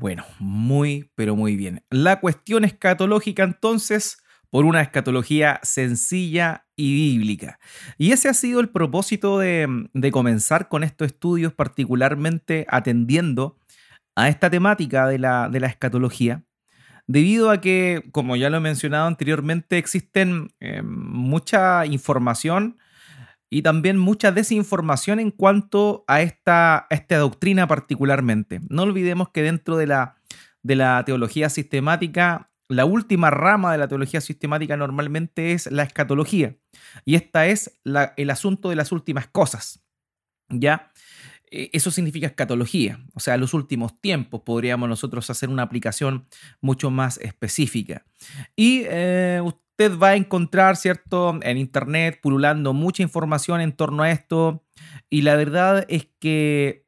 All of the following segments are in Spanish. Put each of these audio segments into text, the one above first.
Bueno, muy, pero muy bien. La cuestión escatológica entonces por una escatología sencilla y bíblica. Y ese ha sido el propósito de, comenzar con estos estudios, particularmente atendiendo a esta temática de la, de la escatología, debido a que, como ya lo he mencionado anteriormente, existen eh, mucha información y también mucha desinformación en cuanto a esta, esta doctrina particularmente. No olvidemos que dentro de la, de la teología sistemática, la última rama de la teología sistemática normalmente es la escatología. Y esta es el asunto de las últimas cosas. ¿Ya? E, eso significa escatología, o sea, los últimos tiempos podríamos nosotros hacer una aplicación mucho más específica. Y eh, usted va a encontrar, ¿cierto?, en Internet pululando mucha información en torno a esto. Y la verdad es que,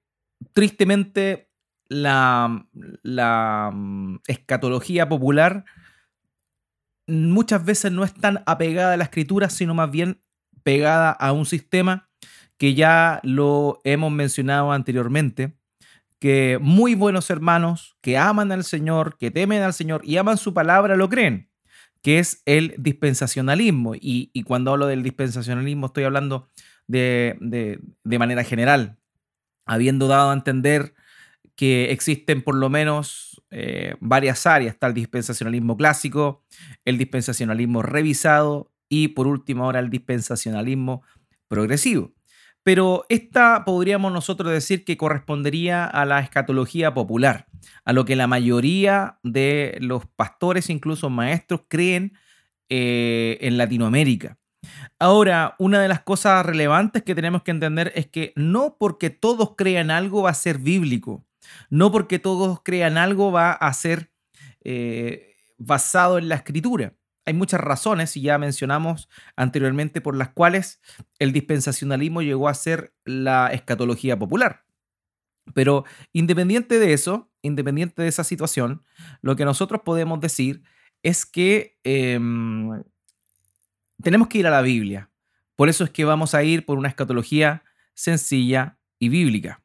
tristemente, la, la mm, escatología popular muchas veces no es tan apegada a la escritura, sino más bien pegada a un sistema que ya lo hemos mencionado anteriormente, que muy buenos hermanos que aman al Señor, que temen al Señor y aman su palabra, lo creen que es el dispensacionalismo. Y, cuando hablo del dispensacionalismo estoy hablando de, manera general, habiendo dado a entender que existen por lo menos eh, varias áreas. Está el dispensacionalismo clásico, el dispensacionalismo revisado y por último ahora el dispensacionalismo progresivo. Pero esta podríamos nosotros decir que correspondería a la escatología popular, a lo que la mayoría de los pastores, incluso maestros, creen eh, en Latinoamérica. Ahora, una de las cosas relevantes que tenemos que entender es que no porque todos crean algo va a ser bíblico, no porque todos crean algo va a ser eh, basado en la escritura hay muchas razones, y ya mencionamos anteriormente, por las cuales el dispensacionalismo llegó a ser la escatología popular. Pero independiente de eso, independiente de esa situación, lo que nosotros podemos decir es que em, tenemos que ir a la Biblia. Por eso es que vamos a ir por una escatología sencilla y bíblica.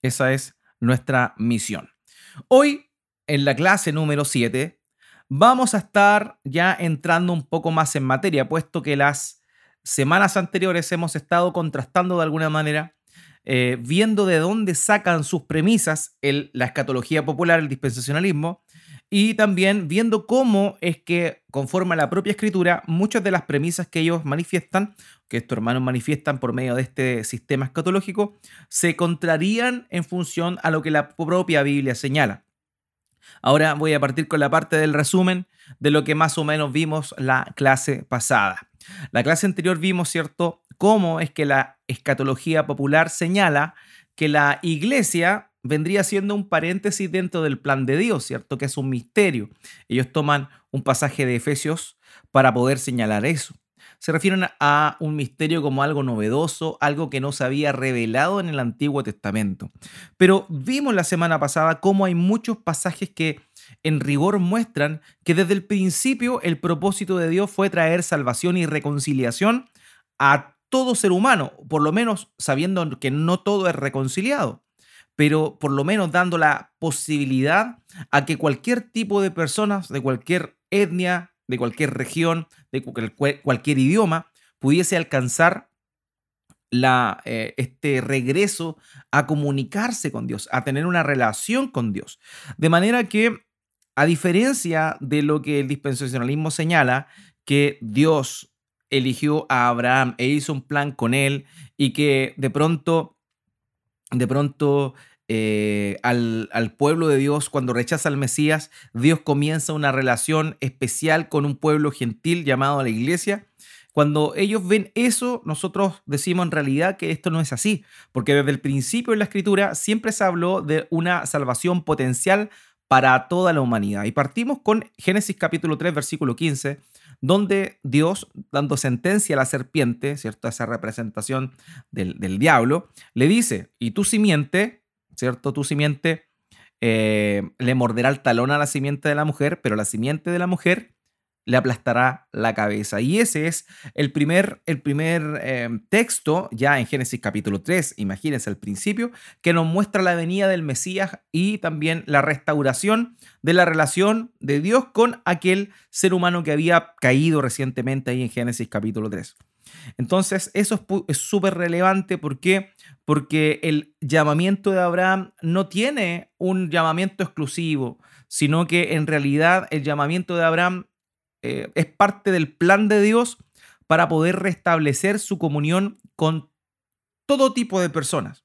Esa es nuestra misión. Hoy, en la clase número 7, vamos a estar ya entrando un poco más en materia, puesto que las semanas anteriores hemos estado contrastando de alguna manera, eh, viendo de dónde sacan sus premisas el, la escatología popular, el dispensacionalismo, y también viendo cómo es que, conforme a la propia escritura, muchas de las premisas que ellos manifiestan, que estos hermanos manifiestan por medio de este sistema escatológico, se contrarían en función a lo que la propia Biblia señala. Ahora voy a partir con la parte del resumen de lo que más o menos vimos la clase pasada. La clase anterior vimos, ¿cierto?, cómo es que la escatología popular señala que la iglesia vendría siendo un paréntesis dentro del plan de Dios, ¿cierto? Que es un misterio. Ellos toman un pasaje de Efesios para poder señalar eso se refieren a un misterio como algo novedoso, algo que no se había revelado en el Antiguo Testamento. Pero vimos la semana pasada cómo hay muchos pasajes que en rigor muestran que desde el principio el propósito de Dios fue traer salvación y reconciliación a todo ser humano, por lo menos sabiendo que no todo es reconciliado, pero por lo menos dando la posibilidad a que cualquier tipo de personas, de cualquier etnia, de cualquier región, de cualquier idioma, pudiese alcanzar la, eh, este regreso a comunicarse con Dios, a tener una relación con Dios. De manera que, a diferencia de lo que el dispensacionalismo señala, que Dios eligió a Abraham e hizo un plan con él y que de pronto, de pronto eh, al, pueblo de Dios, cuando rechaza al Mesías, Dios comienza una relación especial con un pueblo gentil llamado la iglesia. Cuando ellos ven eso, nosotros decimos en realidad que esto no es así, porque desde el principio de la escritura siempre se habló de una salvación potencial para toda la humanidad. Y partimos con Génesis capítulo 3, versículo 15, donde Dios, dando sentencia a la serpiente, ¿cierto? Esa representación del, del diablo, le dice, y tu simiente ¿cierto? Tu simiente eh, le morderá el talón a la simiente de la mujer, pero la simiente de la mujer le aplastará la cabeza. Y ese es el primer, el primer eh, texto, ya en Génesis capítulo 3, imagínense al principio, que nos muestra la venida del Mesías y también la restauración de la relación de Dios con aquel ser humano que había caído recientemente ahí en Génesis capítulo 3. Entonces, eso es súper relevante. ¿Por qué? Porque el llamamiento de Abraham no tiene un llamamiento exclusivo, sino que en realidad el llamamiento de Abraham eh, es parte del plan de Dios para poder restablecer su comunión con todo tipo de personas.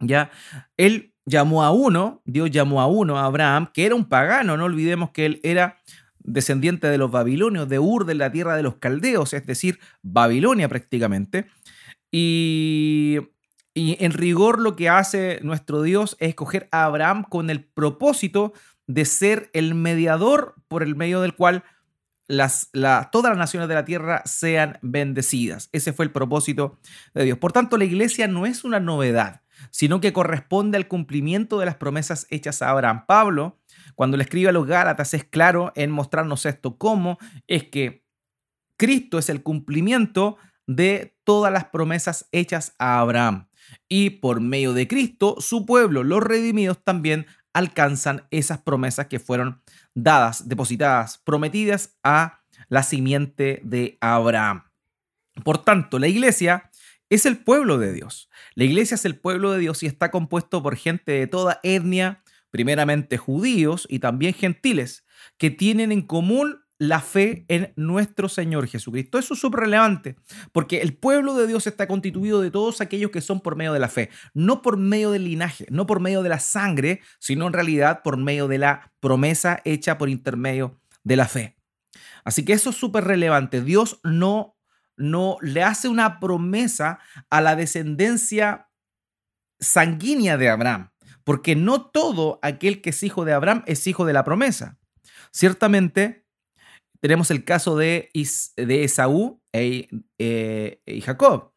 Ya, él llamó a uno, Dios llamó a uno, a Abraham, que era un pagano, no olvidemos que él era descendiente de los babilonios, de Ur, de la tierra de los caldeos, es decir, Babilonia prácticamente. Y, y en rigor lo que hace nuestro Dios es escoger a Abraham con el propósito de ser el mediador por el medio del cual las, todas las naciones de la tierra sean bendecidas. Ese fue el propósito de Dios. Por tanto, la iglesia no es una novedad, sino que corresponde al cumplimiento de las promesas hechas a Abraham. Pablo, cuando le escribe a los Gálatas, es claro en mostrarnos esto, cómo es que Cristo es el cumplimiento de todas las promesas hechas a Abraham. Y por medio de Cristo, su pueblo, los redimidos, también alcanzan esas promesas que fueron dadas, depositadas, prometidas a la simiente de Abraham. Por tanto, la iglesia es el pueblo de Dios. La iglesia es el pueblo de Dios y está compuesto por gente de toda etnia, primeramente judíos y también gentiles, que tienen en común la fe en nuestro Señor Jesucristo. Eso es súper relevante, porque el pueblo de Dios está constituido de todos aquellos que son por medio de la fe, no por medio del linaje, no por medio de la sangre, sino en realidad por medio de la promesa hecha por intermedio de la fe. Así que eso es súper relevante. Dios no, no le hace una promesa a la descendencia sanguínea de Abraham, porque no todo aquel que es hijo de Abraham es hijo de la promesa. Ciertamente, tenemos el caso de, de Esaú e, eh, y Jacob.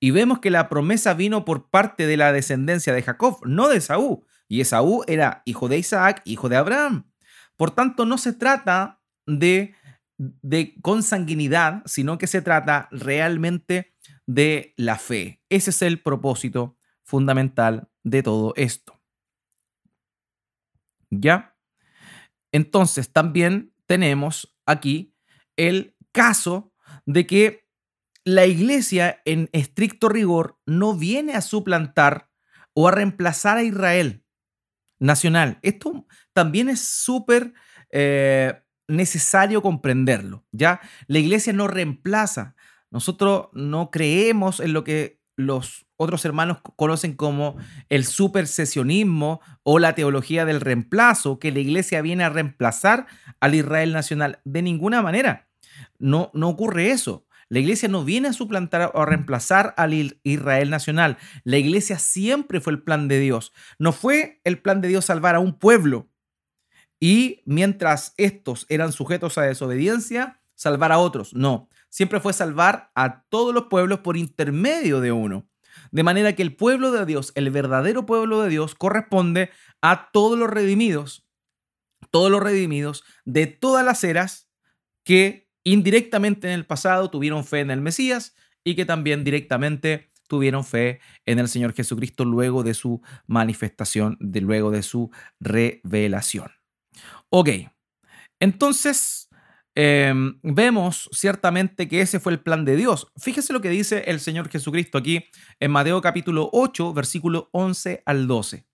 Y vemos que la promesa vino por parte de la descendencia de Jacob, no de Esaú. Y Esaú era hijo de Isaac, hijo de Abraham. Por tanto, no se trata de, de consanguinidad, sino que se trata realmente de la fe. Ese es el propósito fundamental de todo esto. ¿Ya? Entonces, también tenemos aquí el caso de que la iglesia en estricto rigor no viene a suplantar o a reemplazar a Israel nacional. Esto también es súper eh, necesario comprenderlo. ¿ya? La iglesia no reemplaza. Nosotros no creemos en lo que los otros hermanos conocen como el supersesionismo o la teología del reemplazo, que la iglesia viene a reemplazar al Israel nacional. De ninguna manera. No, no ocurre eso. La iglesia no viene a suplantar o a reemplazar al Israel nacional. La iglesia siempre fue el plan de Dios. No fue el plan de Dios salvar a un pueblo y mientras estos eran sujetos a desobediencia, salvar a otros. No, siempre fue salvar a todos los pueblos por intermedio de uno. De manera que el pueblo de Dios, el verdadero pueblo de Dios, corresponde a todos los redimidos, todos los redimidos de todas las eras que indirectamente en el pasado tuvieron fe en el Mesías y que también directamente tuvieron fe en el Señor Jesucristo luego de su manifestación, de luego de su revelación. Ok, entonces Em, vemos ciertamente que ese fue el plan de Dios. Fíjese lo que dice el Señor Jesucristo aquí en Mateo capítulo 8, versículo 11 al 12.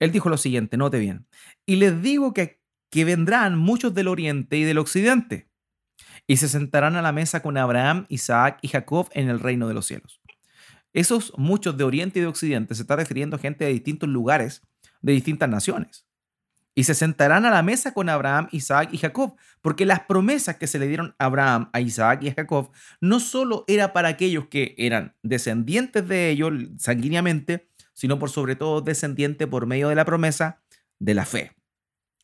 Él dijo lo siguiente, note bien, y les digo que, que vendrán muchos del oriente y del occidente, y se sentarán a la mesa con Abraham, Isaac y Jacob en el reino de los cielos. Esos muchos de oriente y de occidente se está refiriendo a gente de distintos lugares, de distintas naciones y se sentarán a la mesa con Abraham, Isaac y Jacob, porque las promesas que se le dieron a Abraham, a Isaac y a Jacob no solo era para aquellos que eran descendientes de ellos sanguíneamente, sino por sobre todo descendientes por medio de la promesa de la fe.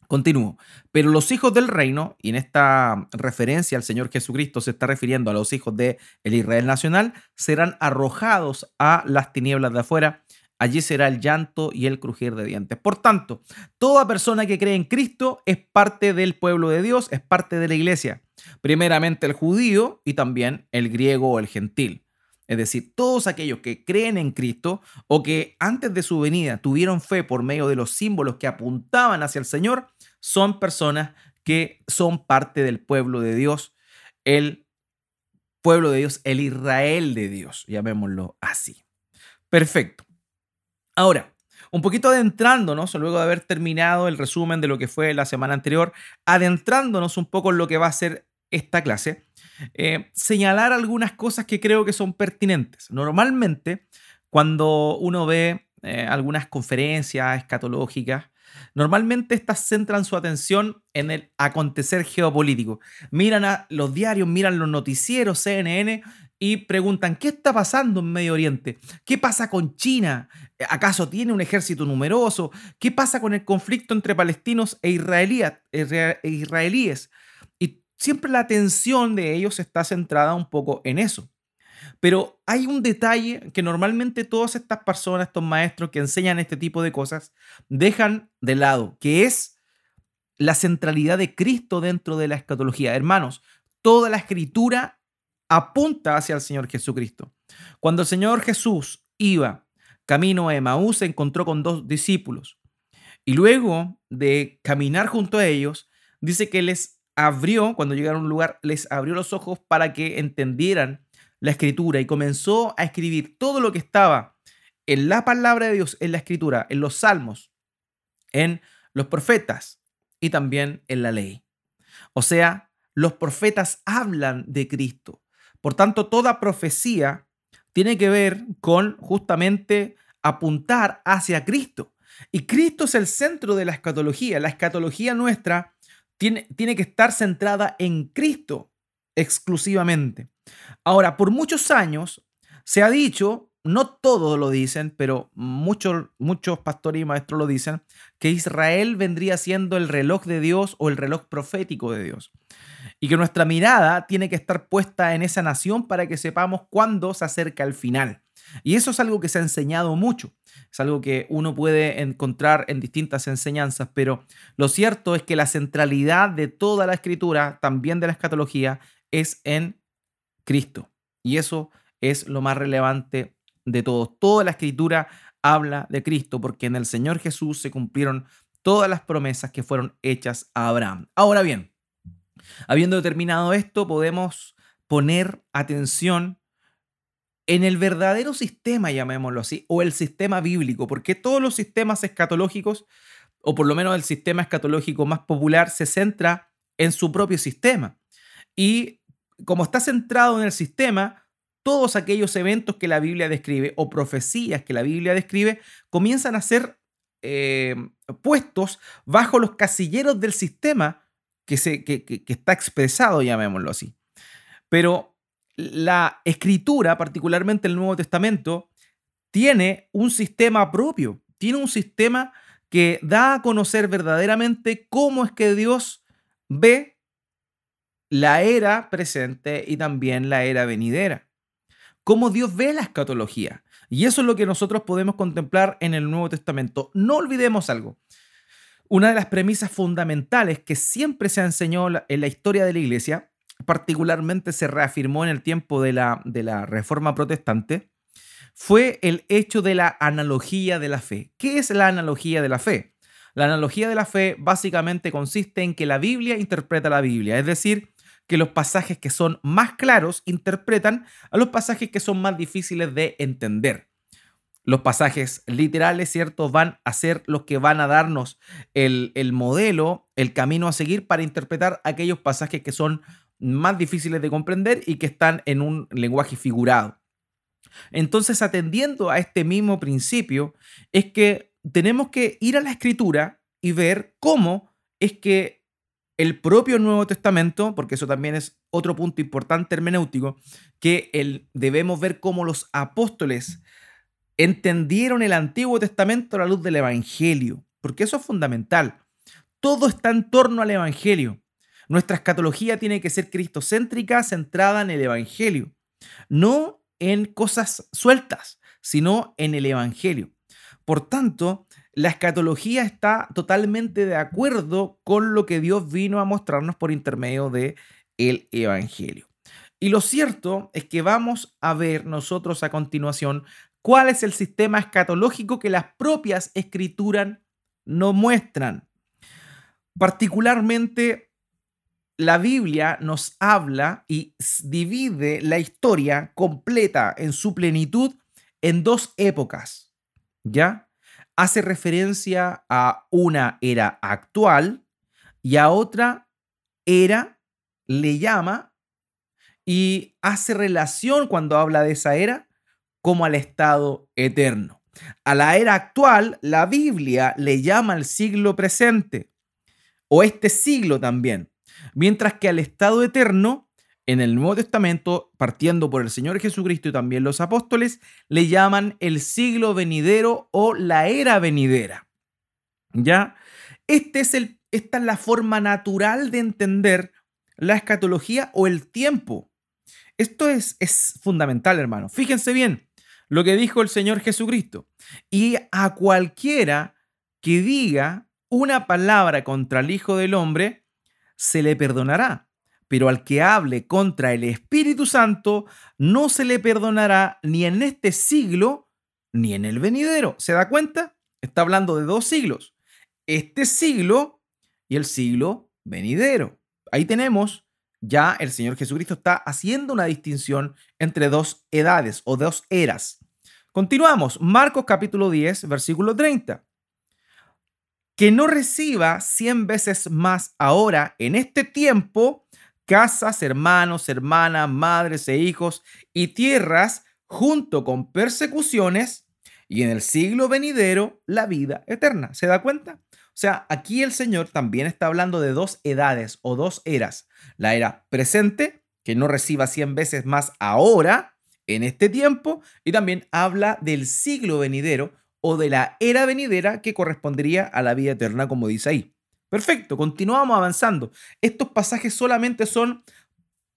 Continúo. Pero los hijos del reino, y en esta referencia al Señor Jesucristo se está refiriendo a los hijos de el Israel nacional, serán arrojados a las tinieblas de afuera allí será el llanto y el crujir de dientes. Por tanto, toda persona que cree en Cristo es parte del pueblo de Dios, es parte de la iglesia. primeramente el judío y también el griego o el gentil. Es decir, todos aquellos que creen en Cristo o que antes de su venida tuvieron fe por medio de los símbolos que apuntaban hacia el Señor, son personas que son parte del pueblo de Dios, el pueblo de Dios, el Israel de Dios, llamémoslo así. Perfecto. Ahora, un poquito adentrándonos, luego de haber terminado el resumen de lo que fue la semana anterior, adentrándonos un poco en lo que va a ser esta clase, eh, señalar algunas cosas que creo que son pertinentes. Normalmente, cuando uno ve eh, algunas conferencias escatológicas, normalmente estas centran su atención en el acontecer geopolítico. Miran a los diarios, miran los noticieros, CNN, y preguntan, ¿qué está pasando en Medio Oriente? ¿Qué pasa con China? ¿Acaso tiene un ejército numeroso? ¿Qué pasa con el conflicto entre palestinos e, e israelíes? siempre la atención de ellos está centrada un poco en eso. Pero hay un detalle que normalmente todas estas personas, estos maestros que enseñan este tipo de cosas, dejan de lado, que es la centralidad de Cristo dentro de la escatología. Hermanos, toda la escritura apunta hacia el Señor Jesucristo. Cuando el Señor Jesús iba camino a Emaús, se encontró con dos discípulos. Y luego de caminar junto a ellos, dice que les abrió, cuando llegaron a un lugar, les abrió los ojos para que entendieran la escritura y comenzó a escribir todo lo que estaba en la palabra de Dios, en la escritura, en los salmos, en los profetas y también en la ley. O sea, los profetas hablan de Cristo. Por tanto, toda profecía tiene que ver con justamente apuntar hacia Cristo. Y Cristo es el centro de la escatología. La escatología nuestra tiene, que estar centrada en Cristo exclusivamente. Ahora, por muchos años se ha dicho, no todos lo dicen, pero muchos, muchos pastores y maestros lo dicen, que Israel vendría siendo el reloj de Dios o el reloj profético de Dios. Y que nuestra mirada tiene que estar puesta en esa nación para que sepamos cuándo se acerca el final. Y eso es algo que se ha enseñado mucho, es algo que uno puede encontrar en distintas enseñanzas, pero lo cierto es que la centralidad de toda la escritura, también de la escatología, es en Cristo. Y eso es lo más relevante de todo. Toda la escritura habla de Cristo, porque en el Señor Jesús se cumplieron todas las promesas que fueron hechas a Abraham. Ahora bien, habiendo determinado esto, podemos poner atención en el verdadero sistema, llamémoslo así, o el sistema bíblico, porque todos los sistemas escatológicos, o por lo menos el sistema escatológico más popular, se centra en su propio sistema. Y como está centrado en el sistema, todos aquellos eventos que la Biblia describe o profecías que la Biblia describe comienzan a ser eh, puestos bajo los casilleros del sistema que, se, que, que está expresado, llamémoslo así. Pero la escritura, particularmente el Nuevo Testamento, tiene un sistema propio, tiene un sistema que da a conocer verdaderamente cómo es que Dios ve la era presente y también la era venidera. Cómo Dios ve la escatología. Y eso es lo que nosotros podemos contemplar en el Nuevo Testamento. No olvidemos algo. Una de las premisas fundamentales que siempre se ha enseñado en la historia de la iglesia particularmente se reafirmó en el tiempo de la Reforma Protestante, fue el hecho de la analogía de la fe. ¿Qué es la analogía de la fe? La analogía de la fe básicamente consiste en que la Biblia interpreta la Biblia, es decir, que los pasajes que son más claros interpretan a los pasajes que son más difíciles de entender. Los pasajes literales, ¿cierto? Van a ser los que van a darnos el, el modelo, el camino a seguir para interpretar aquellos pasajes que son más difíciles de comprender y que están en un lenguaje figurado. Entonces, atendiendo a este mismo principio, es que tenemos que ir a la escritura y ver cómo es que el propio Nuevo Testamento, porque eso también es otro punto importante hermenéutico, que el, debemos ver cómo los apóstoles entendieron el Antiguo Testamento a la luz del Evangelio, porque eso es fundamental. Todo está en torno al Evangelio. Nuestra escatología tiene que ser cristocéntrica, centrada en el Evangelio, no en cosas sueltas, sino en el Evangelio. Por tanto, la escatología está totalmente de acuerdo con lo que Dios vino a mostrarnos por intermedio de el Evangelio. Y lo cierto es que vamos a ver nosotros a continuación cuál es el sistema escatológico que las propias escrituras nos muestran. Particularmente, la Biblia nos habla y divide la historia completa en su plenitud en dos épocas. ¿Ya? Hace referencia a una era actual y a otra era, le llama y hace relación cuando habla de esa era como al estado eterno. A la era actual, la Biblia le llama al siglo presente o este siglo también, mientras que al estado eterno, en el Nuevo Testamento, partiendo por el Señor Jesucristo y también los apóstoles, le llaman el siglo venidero o la era venidera. ¿Ya? Este esta es la forma natural de entender la escatología o el tiempo esto es, es fundamental, hermano. Fíjense bien lo que dijo el Señor Jesucristo. Y a cualquiera que diga una palabra contra el Hijo del Hombre, se le perdonará. Pero al que hable contra el Espíritu Santo, no se le perdonará ni en este siglo ni en el venidero. ¿Se da cuenta? Está hablando de dos siglos. Este siglo y el siglo venidero. Ahí tenemos ya el Señor Jesucristo está haciendo una distinción entre dos edades o dos eras. Continuamos, Marcos capítulo 10, versículo 30. Que no reciba cien veces más ahora en este tiempo casas, hermanos, hermanas, madres e hijos y tierras junto con persecuciones y en el siglo venidero la vida eterna. ¿Se da cuenta? O sea, aquí el Señor también está hablando de dos edades o dos eras. La era presente, que no reciba 100 veces más ahora, en este tiempo, y también habla del siglo venidero o de la era venidera que correspondería a la vida eterna, como dice ahí. Perfecto, continuamos avanzando. Estos pasajes solamente son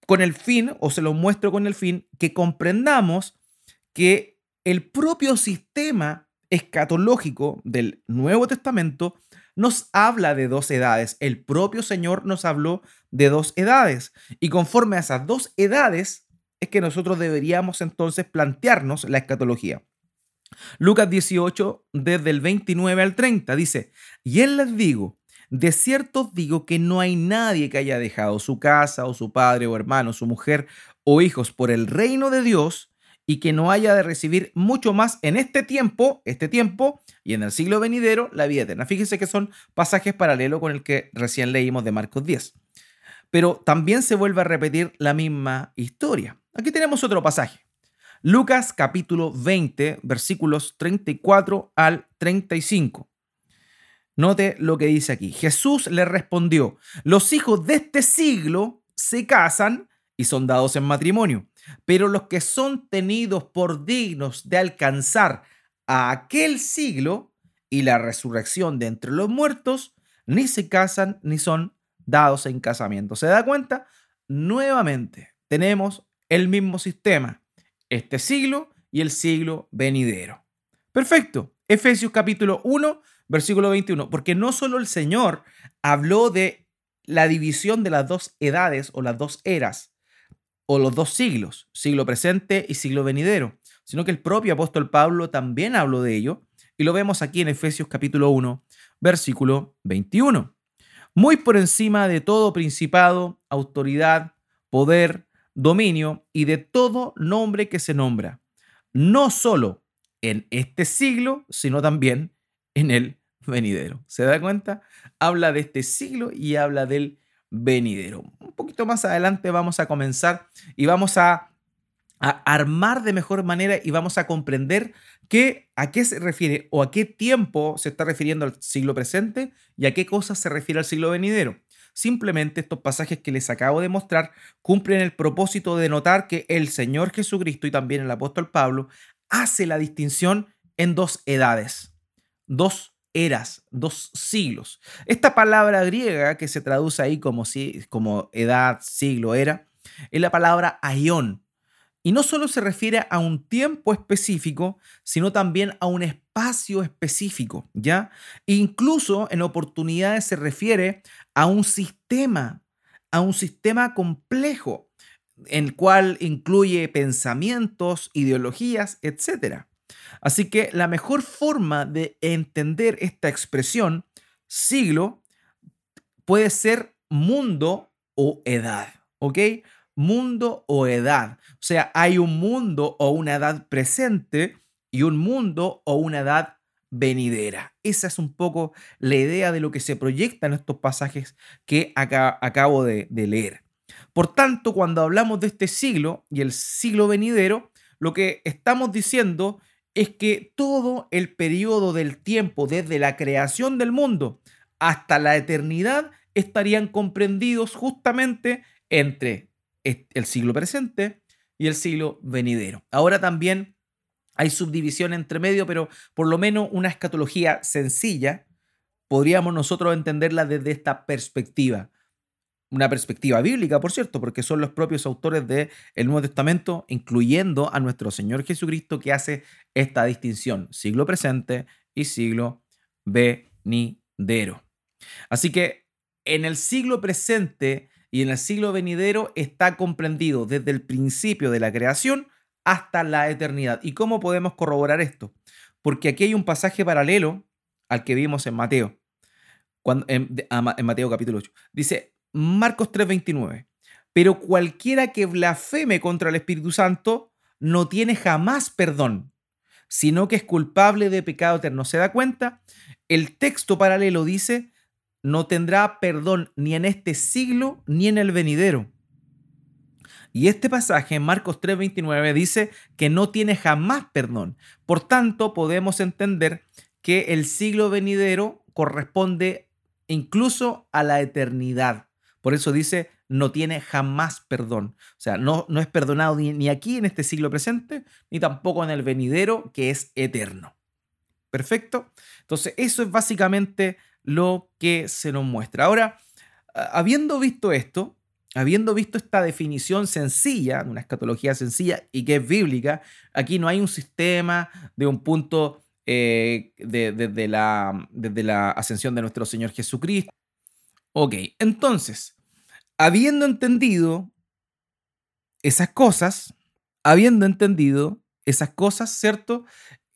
con el fin, o se los muestro con el fin, que comprendamos que el propio sistema escatológico del Nuevo Testamento nos habla de dos edades. El propio Señor nos habló de dos edades. Y conforme a esas dos edades es que nosotros deberíamos entonces plantearnos la escatología. Lucas 18, desde el 29 al 30, dice, y él les digo, de cierto digo que no hay nadie que haya dejado su casa o su padre o hermano, su mujer o hijos por el reino de Dios y que no haya de recibir mucho más en este tiempo, este tiempo, y en el siglo venidero, la vida eterna. Fíjense que son pasajes paralelos con el que recién leímos de Marcos 10. Pero también se vuelve a repetir la misma historia. Aquí tenemos otro pasaje. Lucas capítulo 20, versículos 34 al 35. Note lo que dice aquí. Jesús le respondió, los hijos de este siglo se casan y son dados en matrimonio pero los que son tenidos por dignos de alcanzar a aquel siglo y la resurrección de entre los muertos, ni se casan ni son dados en casamiento. ¿Se da cuenta? Nuevamente tenemos el mismo sistema, este siglo y el siglo venidero. Perfecto. Efesios capítulo 1, versículo 21, porque no solo el Señor habló de la división de las dos edades o las dos eras, o los dos siglos, siglo presente y siglo venidero, sino que el propio apóstol Pablo también habló de ello y lo vemos aquí en Efesios capítulo 1, versículo 21. Muy por encima de todo principado, autoridad, poder, dominio y de todo nombre que se nombra, no solo en este siglo, sino también en el venidero. ¿Se da cuenta? Habla de este siglo y habla del venidero. Un poquito más adelante vamos a comenzar y vamos a, armar de mejor manera y vamos a comprender qué, a qué se refiere o a qué tiempo se está refiriendo al siglo presente y a qué cosas se refiere al siglo venidero. Simplemente estos pasajes que les acabo de mostrar cumplen el propósito de notar que el Señor Jesucristo y también el apóstol Pablo hace la distinción en dos edades, dos eras, dos siglos. Esta palabra griega que se traduce ahí como, si, como edad, siglo, era, es la palabra aion. Y no solo se refiere a un tiempo específico, sino también a un espacio específico, ¿ya? incluso en oportunidades se refiere a un sistema, a un sistema complejo, en el cual incluye pensamientos, ideologías, etc. Así que la mejor forma de entender esta expresión, siglo, puede ser mundo o edad, ¿ok? Mundo o edad. O sea, hay un mundo o una edad presente y un mundo o una edad venidera. Esa es un poco la idea de lo que se proyecta en estos pasajes que acá, acabo de, de leer. Por tanto, cuando hablamos de este siglo y el siglo venidero, lo que estamos diciendo es que todo el periodo del tiempo desde la creación del mundo hasta la eternidad estarían comprendidos justamente entre el siglo presente y el siglo venidero. Ahora también hay subdivisión entre medio, pero por lo menos una escatología sencilla, podríamos nosotros entenderla desde esta perspectiva. Una perspectiva bíblica, por cierto, porque son los propios autores del Nuevo Testamento, incluyendo a nuestro Señor Jesucristo, que hace esta distinción, siglo presente y siglo venidero. Así que en el siglo presente y en el siglo venidero está comprendido desde el principio de la creación hasta la eternidad. ¿Y cómo podemos corroborar esto? Porque aquí hay un pasaje paralelo al que vimos en Mateo, cuando, en, en Mateo capítulo 8. Dice Marcos 3:29, pero cualquiera que blasfeme contra el Espíritu Santo no tiene jamás perdón, sino que es culpable de pecado eterno. ¿Se da cuenta? El texto paralelo dice, no tendrá perdón ni en este siglo ni en el venidero. Y este pasaje en Marcos 3:29 dice que no tiene jamás perdón. Por tanto, podemos entender que el siglo venidero corresponde incluso a la eternidad. Por eso dice, no tiene jamás perdón. O sea, no, no es perdonado ni, aquí en este siglo presente, ni tampoco en el venidero, que es eterno. Perfecto. Entonces, eso es básicamente lo que se nos muestra. Ahora, habiendo visto esto, habiendo visto esta definición sencilla, una escatología sencilla y que es bíblica, aquí no hay un sistema de un punto eh, desde la, desde la ascensión de nuestro Señor Jesucristo. Ok, entonces, habiendo entendido esas cosas, habiendo entendido esas cosas, ¿cierto?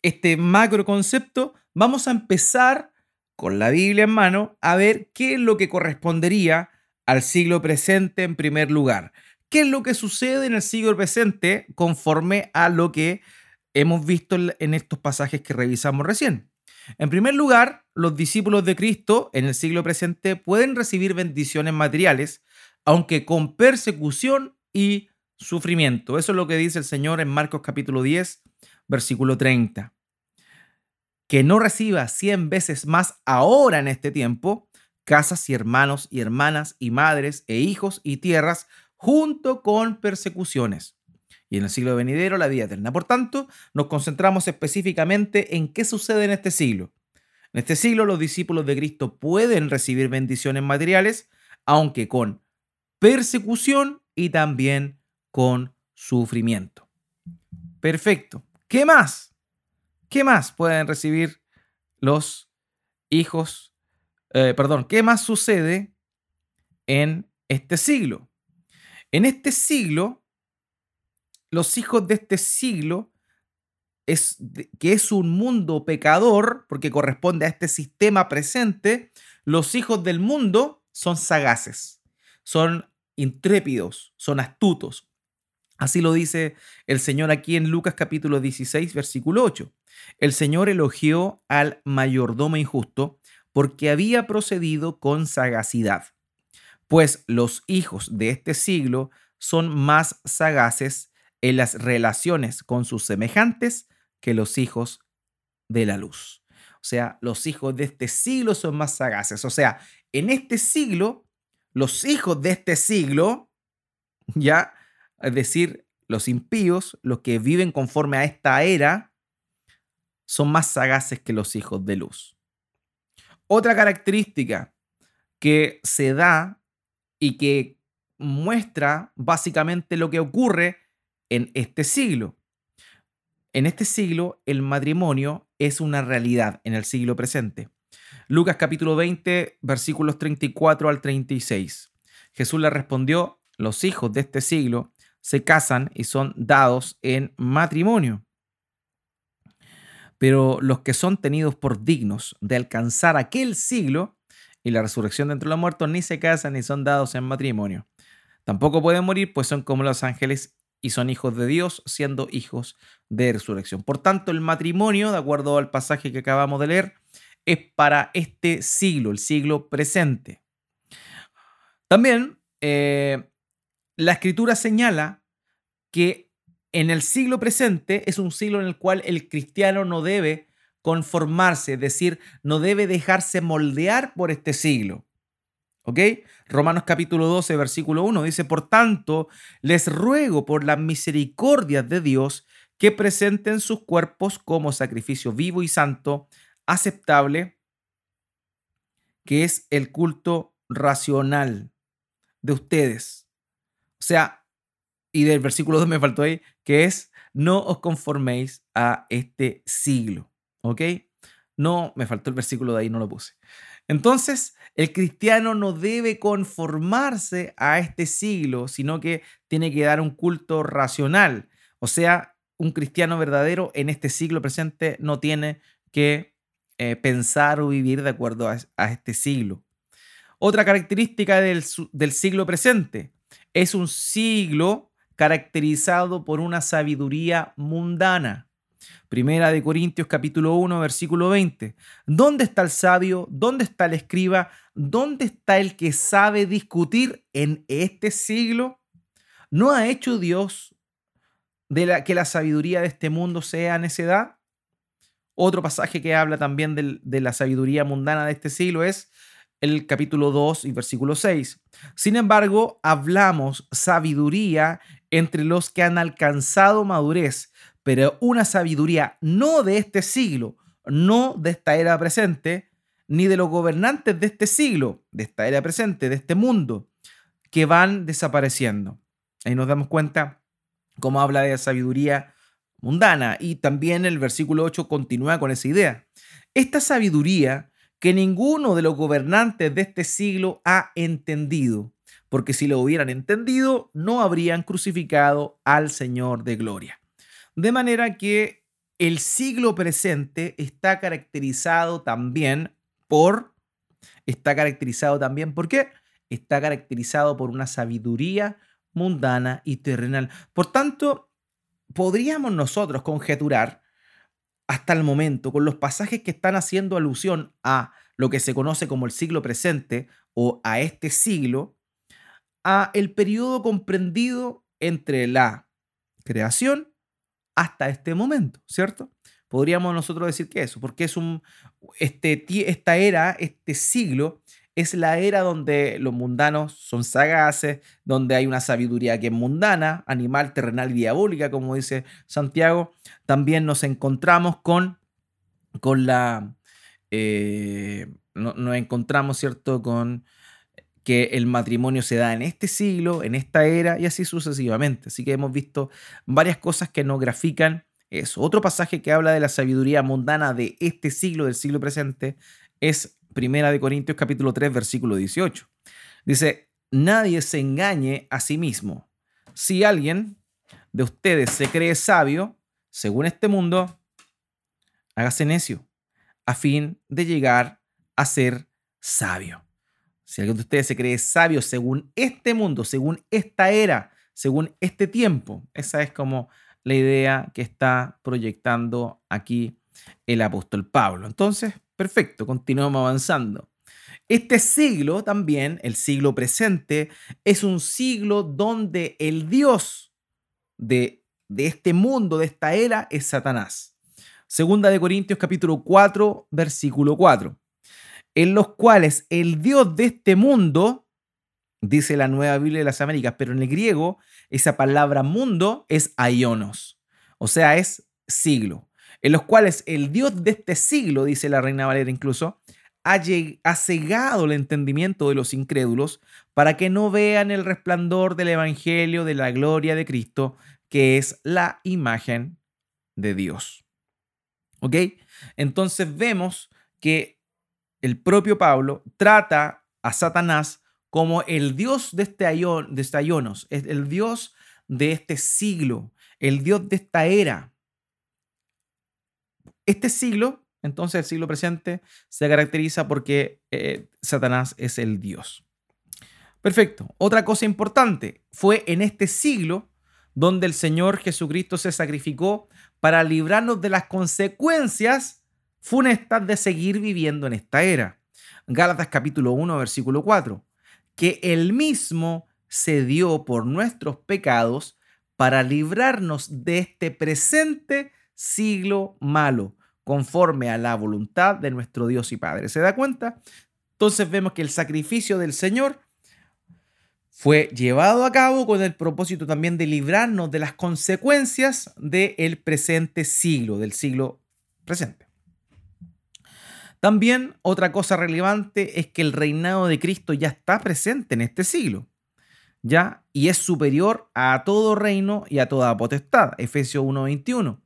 Este macro concepto, vamos a empezar con la Biblia en mano a ver qué es lo que correspondería al siglo presente en primer lugar. ¿Qué es lo que sucede en el siglo presente conforme a lo que hemos visto en estos pasajes que revisamos recién? En primer lugar, los discípulos de Cristo en el siglo presente pueden recibir bendiciones materiales, aunque con persecución y sufrimiento. Eso es lo que dice el Señor en Marcos capítulo 10, versículo 30. Que no reciba 100 veces más ahora en este tiempo casas y hermanos y hermanas y madres e hijos y tierras, junto con persecuciones. Y en el siglo venidero, la vida eterna. Por tanto, nos concentramos específicamente en qué sucede en este siglo. En este siglo, los discípulos de Cristo pueden recibir bendiciones materiales, aunque con persecución y también con sufrimiento. Perfecto. ¿Qué más? ¿Qué más pueden recibir los hijos eh, perdón, ¿qué más sucede en este siglo? En este siglo, los hijos de este siglo, es, que es un mundo pecador, porque corresponde a este sistema presente, los hijos del mundo son sagaces, son intrépidos, son astutos. Así lo dice el Señor aquí en Lucas capítulo 16, versículo 8. El Señor elogió al mayordomo injusto porque había procedido con sagacidad, pues los hijos de este siglo son más sagaces en las relaciones con sus semejantes que los hijos de la luz. O sea, los hijos de este siglo son más sagaces. O sea, en este siglo, los hijos de este siglo, ya, es decir, los impíos, los que viven conforme a esta era, son más sagaces que los hijos de luz. Otra característica que se da y que muestra básicamente lo que ocurre en este siglo. En este siglo el matrimonio es una realidad en el siglo presente. Lucas capítulo 20 versículos 34 al 36. Jesús le respondió, los hijos de este siglo se casan y son dados en matrimonio. Pero los que son tenidos por dignos de alcanzar aquel siglo y la resurrección de entre los muertos ni se casan ni son dados en matrimonio. Tampoco pueden morir, pues son como los ángeles y son hijos de Dios, siendo hijos de resurrección. Por tanto, el matrimonio, de acuerdo al pasaje que acabamos de leer, es para este siglo, el siglo presente. También eh, la escritura señala que en el siglo presente es un siglo en el cual el cristiano no debe conformarse, es decir, no debe dejarse moldear por este siglo. ¿Ok? Romanos capítulo 12, versículo 1 dice, por tanto, les ruego por las misericordias de Dios que presenten sus cuerpos como sacrificio vivo y santo, aceptable, que es el culto racional de ustedes. O sea, y del versículo 2 me faltó ahí, que es, no os conforméis a este siglo. ¿Ok? No, me faltó el versículo de ahí, no lo puse. Entonces, el cristiano no debe conformarse a este siglo, sino que tiene que dar un culto racional. O sea, un cristiano verdadero en este siglo presente no tiene que eh, pensar o vivir de acuerdo a, este siglo. Otra característica del, del siglo presente es un siglo caracterizado por una sabiduría mundana. Primera de Corintios capítulo 1, versículo 20. ¿Dónde está el sabio? ¿Dónde está el escriba? ¿Dónde está el que sabe discutir en este siglo? ¿No ha hecho Dios de la, que la sabiduría de este mundo sea necedad? Otro pasaje que habla también de la sabiduría mundana de este siglo es el capítulo 2 y versículo 6. Sin embargo, hablamos sabiduría entre los que han alcanzado madurez pero una sabiduría no de este siglo, no de esta era presente, ni de los gobernantes de este siglo, de esta era presente, de este mundo, que van desapareciendo. Ahí nos damos cuenta cómo habla de sabiduría mundana y también el versículo 8 continúa con esa idea. Esta sabiduría que ninguno de los gobernantes de este siglo ha entendido, porque si lo hubieran entendido, no habrían crucificado al Señor de gloria. De manera que el siglo presente está caracterizado también por, está caracterizado también, ¿por qué? Está caracterizado por una sabiduría mundana y terrenal. Por tanto, podríamos nosotros conjeturar hasta el momento con los pasajes que están haciendo alusión a lo que se conoce como el siglo presente o a este siglo, a el periodo comprendido entre la creación hasta este momento, ¿cierto? Podríamos nosotros decir que eso, porque es un, este, esta era, este siglo, es la era donde los mundanos son sagaces, donde hay una sabiduría que es mundana, animal, terrenal y diabólica, como dice Santiago. También nos encontramos con, con la... Eh, nos encontramos, ¿cierto?, con que el matrimonio se da en este siglo, en esta era y así sucesivamente. Así que hemos visto varias cosas que nos grafican eso. Otro pasaje que habla de la sabiduría mundana de este siglo, del siglo presente, es Primera de Corintios capítulo 3, versículo 18. Dice, nadie se engañe a sí mismo. Si alguien de ustedes se cree sabio, según este mundo, hágase necio, a fin de llegar a ser sabio. Si alguien de ustedes se cree sabio según este mundo, según esta era, según este tiempo, esa es como la idea que está proyectando aquí el apóstol Pablo. Entonces, perfecto, continuamos avanzando. Este siglo también, el siglo presente, es un siglo donde el Dios de, este mundo, de esta era, es Satanás. Segunda de Corintios capítulo 4, versículo 4 en los cuales el Dios de este mundo, dice la Nueva Biblia de las Américas, pero en el griego esa palabra mundo es aionos, o sea, es siglo, en los cuales el Dios de este siglo, dice la Reina Valera incluso, ha, cegado el entendimiento de los incrédulos para que no vean el resplandor del Evangelio de la gloria de Cristo, que es la imagen de Dios. ¿Ok? Entonces vemos que el propio Pablo trata a Satanás como el Dios de este, aion, de este aionos, el Dios de este siglo, el Dios de esta era. Este siglo, entonces el siglo presente, se caracteriza porque eh, Satanás es el Dios. Perfecto. Otra cosa importante, fue en este siglo donde el Señor Jesucristo se sacrificó para librarnos de las consecuencias funestas de seguir viviendo en esta era. Gálatas capítulo 1, versículo 4, que él mismo se dio por nuestros pecados para librarnos de este presente siglo malo, conforme a la voluntad de nuestro Dios y Padre. ¿Se da cuenta? Entonces vemos que el sacrificio del Señor fue llevado a cabo con el propósito también de librarnos de las consecuencias del presente siglo, del siglo presente. También otra cosa relevante es que el reinado de Cristo ya está presente en este siglo, ¿ya? Y es superior a todo reino y a toda potestad, Efesios 1:21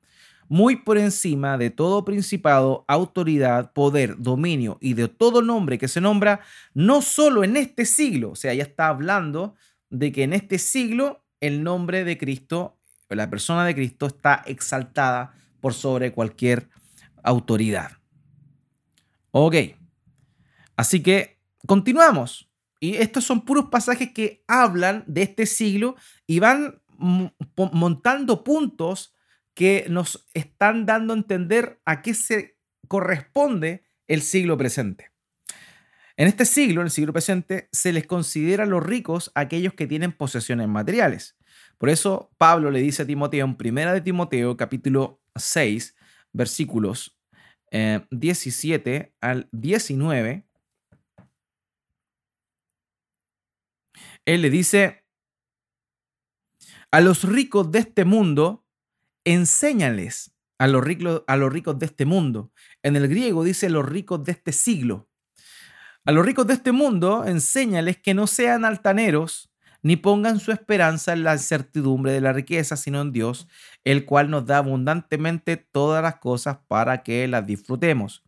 muy por encima de todo principado, autoridad, poder, dominio y de todo nombre que se nombra, no solo en este siglo, o sea, ya está hablando de que en este siglo el nombre de Cristo, la persona de Cristo está exaltada por sobre cualquier autoridad. Ok, así que continuamos. Y estos son puros pasajes que hablan de este siglo y van montando puntos que nos están dando a entender a qué se corresponde el siglo presente. En este siglo, en el siglo presente, se les considera los ricos aquellos que tienen posesiones materiales. Por eso Pablo le dice a Timoteo en primera de Timoteo capítulo 6, versículos 17 eh, al 19, él le dice, a los ricos de este mundo enséñales a los, ricos, a los ricos de este mundo. En el griego dice los ricos de este siglo. A los ricos de este mundo, enséñales que no sean altaneros, ni pongan su esperanza en la incertidumbre de la riqueza, sino en Dios, el cual nos da abundantemente todas las cosas para que las disfrutemos.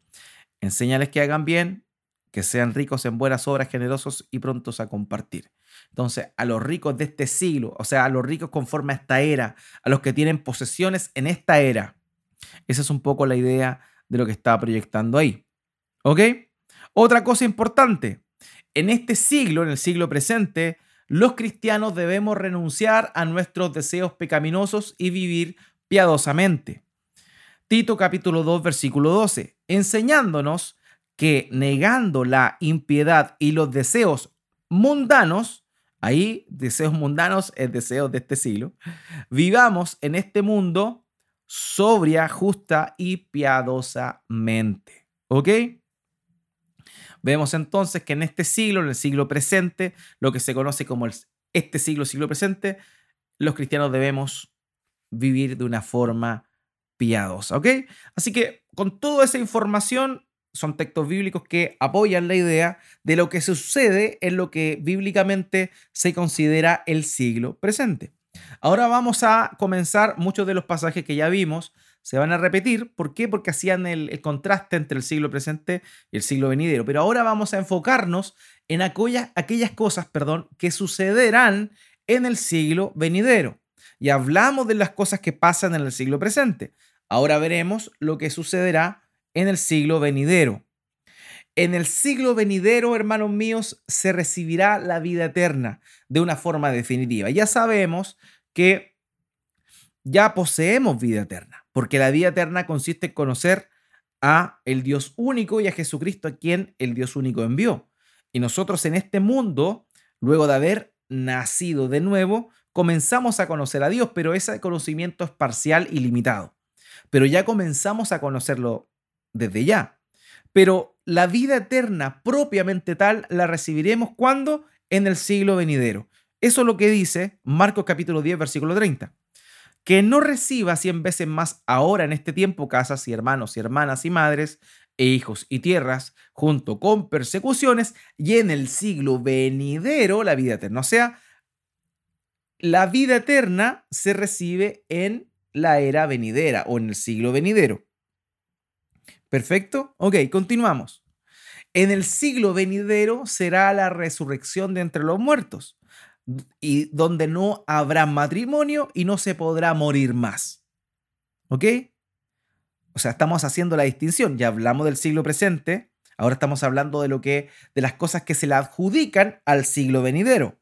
Enséñales que hagan bien, que sean ricos en buenas obras, generosos y prontos a compartir. Entonces, a los ricos de este siglo, o sea, a los ricos conforme a esta era, a los que tienen posesiones en esta era. Esa es un poco la idea de lo que estaba proyectando ahí. ¿Ok? Otra cosa importante, en este siglo, en el siglo presente, los cristianos debemos renunciar a nuestros deseos pecaminosos y vivir piadosamente. Tito capítulo 2, versículo 12, enseñándonos que negando la impiedad y los deseos mundanos, ahí deseos mundanos es deseos de este siglo, vivamos en este mundo sobria, justa y piadosamente. ¿Ok? Vemos entonces que en este siglo, en el siglo presente, lo que se conoce como este siglo, siglo presente, los cristianos debemos vivir de una forma piadosa, ¿ok? Así que con toda esa información son textos bíblicos que apoyan la idea de lo que sucede en lo que bíblicamente se considera el siglo presente. Ahora vamos a comenzar muchos de los pasajes que ya vimos. Se van a repetir. ¿Por qué? Porque hacían el, contraste entre el siglo presente y el siglo venidero. Pero ahora vamos a enfocarnos en aquellas, aquellas cosas perdón, que sucederán en el siglo venidero. Y hablamos de las cosas que pasan en el siglo presente. Ahora veremos lo que sucederá en el siglo venidero. En el siglo venidero, hermanos míos, se recibirá la vida eterna de una forma definitiva. Ya sabemos que ya poseemos vida eterna, porque la vida eterna consiste en conocer a el Dios único y a Jesucristo a quien el Dios único envió. Y nosotros en este mundo, luego de haber nacido de nuevo, comenzamos a conocer a Dios, pero ese conocimiento es parcial y limitado. Pero ya comenzamos a conocerlo desde ya. Pero la vida eterna propiamente tal la recibiremos cuando? En el siglo venidero. Eso es lo que dice Marcos capítulo 10, versículo 30. Que no reciba cien veces más ahora en este tiempo casas y hermanos y hermanas y madres e hijos y tierras, junto con persecuciones, y en el siglo venidero la vida eterna. O sea, la vida eterna se recibe en la era venidera o en el siglo venidero. ¿Perfecto? Ok, continuamos. En el siglo venidero será la resurrección de entre los muertos, y donde no habrá matrimonio y no se podrá morir más. ¿Ok? O sea, estamos haciendo la distinción. Ya hablamos del siglo presente, ahora estamos hablando de lo que de las cosas que se le adjudican al siglo venidero.